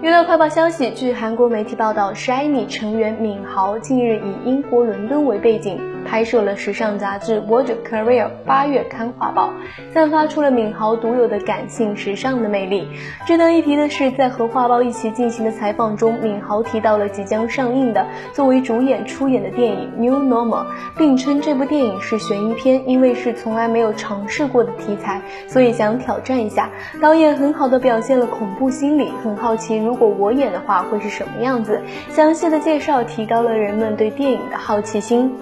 娱乐快报消息，据韩国媒体报道，Shiny 成员敏豪近日以英国伦敦为背景。拍摄了时尚杂志《World Career》八月刊画报，散发出了敏豪独有的感性时尚的魅力。值得一提的是，在和画报一起进行的采访中，敏豪提到了即将上映的作为主演出演的电影《New Normal》，并称这部电影是悬疑片，因为是从来没有尝试过的题材，所以想挑战一下。导演很好的表现了恐怖心理，很好奇如果我演的话会是什么样子。详细的介绍提高了人们对电影的好奇心。